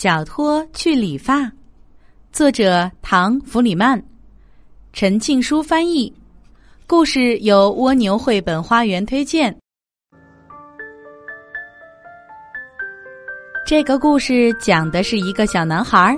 小托去理发，作者唐·弗里曼，陈庆书翻译。故事由蜗牛绘本花园推荐。这个故事讲的是一个小男孩，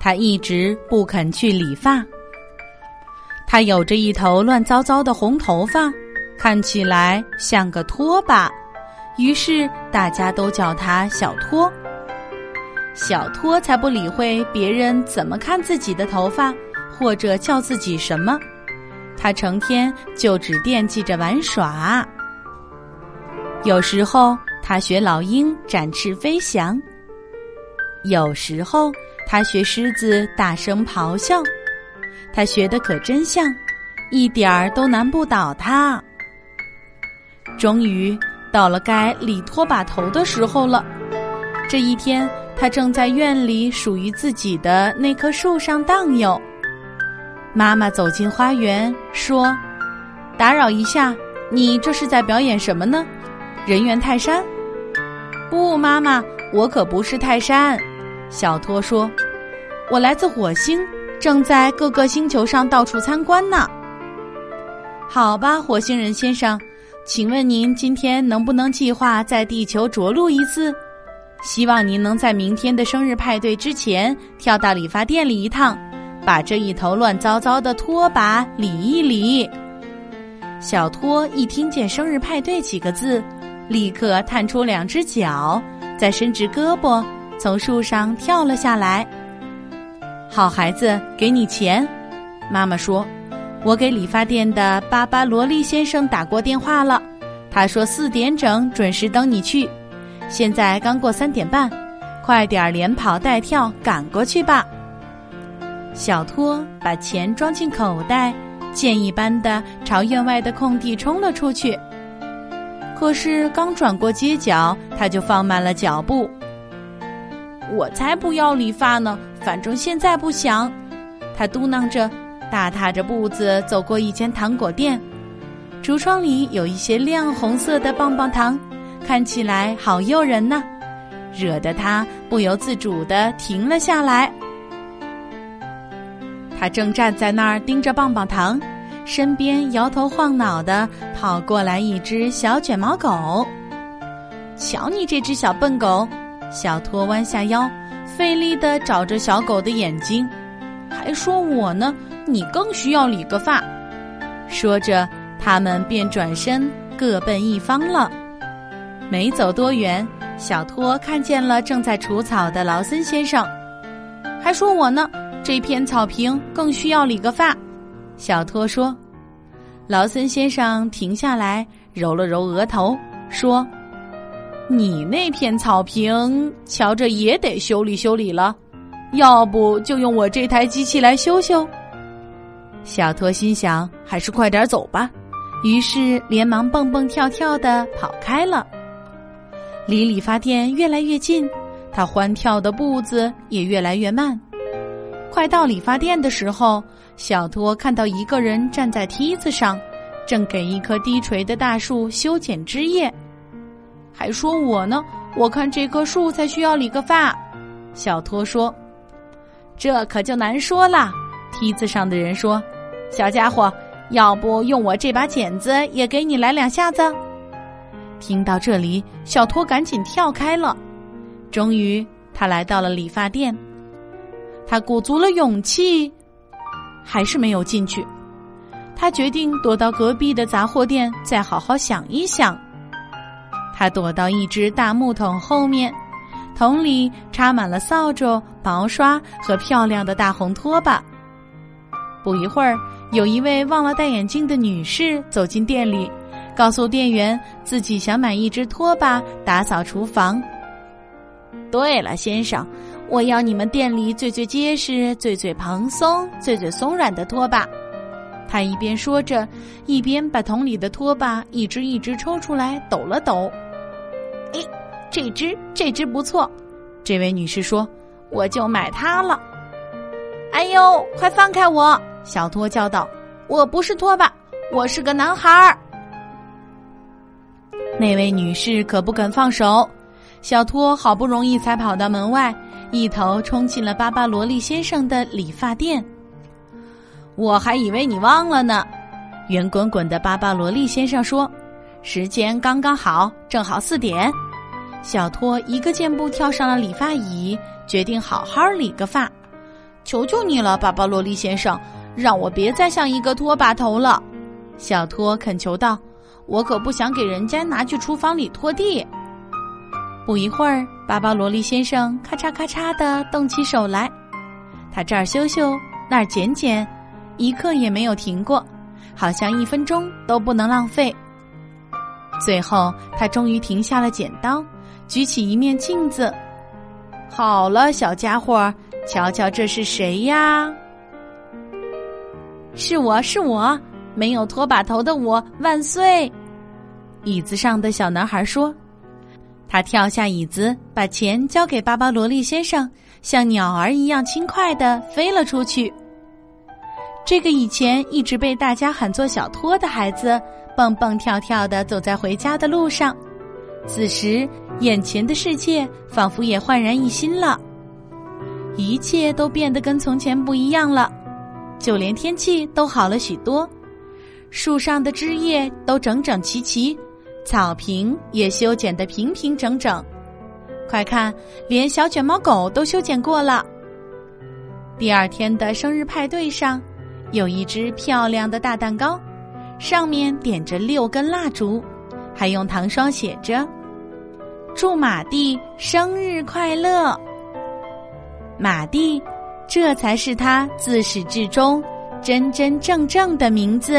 他一直不肯去理发。他有着一头乱糟糟的红头发，看起来像个拖把，于是大家都叫他小托。小托才不理会别人怎么看自己的头发，或者叫自己什么。他成天就只惦记着玩耍。有时候他学老鹰展翅飞翔，有时候他学狮子大声咆哮。他学的可真像，一点儿都难不倒他。终于到了该理拖把头的时候了。这一天。他正在院里属于自己的那棵树上荡悠。妈妈走进花园，说：“打扰一下，你这是在表演什么呢？人猿泰山？”“不，妈妈，我可不是泰山。”小托说，“我来自火星，正在各个星球上到处参观呢。”“好吧，火星人先生，请问您今天能不能计划在地球着陆一次？”希望您能在明天的生日派对之前跳到理发店里一趟，把这一头乱糟糟的拖把理一理。小托一听见“生日派对”几个字，立刻探出两只脚，再伸直胳膊，从树上跳了下来。好孩子，给你钱。妈妈说：“我给理发店的巴巴罗利先生打过电话了，他说四点整准时等你去。”现在刚过三点半，快点儿连跑带跳赶过去吧。小托把钱装进口袋，箭一般的朝院外的空地冲了出去。可是刚转过街角，他就放慢了脚步。我才不要理发呢，反正现在不想。他嘟囔着，大踏着步子走过一间糖果店，橱窗里有一些亮红色的棒棒糖。看起来好诱人呢，惹得他不由自主的停了下来。他正站在那儿盯着棒棒糖，身边摇头晃脑的跑过来一只小卷毛狗。瞧你这只小笨狗！小托弯下腰，费力的找着小狗的眼睛，还说我呢，你更需要理个发。说着，他们便转身各奔一方了。没走多远，小托看见了正在除草的劳森先生，还说我呢，这片草坪更需要理个发。小托说：“劳森先生停下来，揉了揉额头，说：‘你那片草坪，瞧着也得修理修理了，要不就用我这台机器来修修。’小托心想，还是快点走吧，于是连忙蹦蹦跳跳的跑开了。”离理发店越来越近，他欢跳的步子也越来越慢。快到理发店的时候，小托看到一个人站在梯子上，正给一棵低垂的大树修剪枝叶，还说我呢，我看这棵树才需要理个发。小托说：“这可就难说了。”梯子上的人说：“小家伙，要不用我这把剪子也给你来两下子？”听到这里，小托赶紧跳开了。终于，他来到了理发店。他鼓足了勇气，还是没有进去。他决定躲到隔壁的杂货店，再好好想一想。他躲到一只大木桶后面，桶里插满了扫帚、毛刷和漂亮的大红拖把。不一会儿，有一位忘了戴眼镜的女士走进店里。告诉店员自己想买一只拖把打扫厨房。对了，先生，我要你们店里最最结实、最最蓬松、最最松软的拖把。他一边说着，一边把桶里的拖把一只一只抽出来抖了抖。哎，这只这只不错，这位女士说：“我就买它了。”哎呦，快放开我！小托叫道：“我不是拖把，我是个男孩儿。”那位女士可不肯放手，小托好不容易才跑到门外，一头冲进了巴巴罗利先生的理发店。我还以为你忘了呢，圆滚滚的巴巴罗利先生说：“时间刚刚好，正好四点。”小托一个箭步跳上了理发椅，决定好好理个发。求求你了，巴巴罗利先生，让我别再像一个拖把头了。小托恳求道：“我可不想给人家拿去厨房里拖地。”不一会儿，巴巴罗利先生咔嚓咔嚓的动起手来，他这儿修修，那儿剪剪。一刻也没有停过，好像一分钟都不能浪费。最后，他终于停下了剪刀，举起一面镜子。好了，小家伙，瞧瞧这是谁呀？是我是我，没有拖把头的我万岁！椅子上的小男孩说：“他跳下椅子，把钱交给巴巴罗利先生，像鸟儿一样轻快的飞了出去。”这个以前一直被大家喊作小托的孩子，蹦蹦跳跳的走在回家的路上。此时，眼前的世界仿佛也焕然一新了，一切都变得跟从前不一样了，就连天气都好了许多，树上的枝叶都整整齐齐，草坪也修剪得平平整整。快看，连小卷毛狗都修剪过了。第二天的生日派对上。有一只漂亮的大蛋糕，上面点着六根蜡烛，还用糖霜写着“祝马蒂生日快乐”。马蒂，这才是他自始至终真真正正的名字。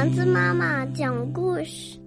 丸子妈妈讲故事。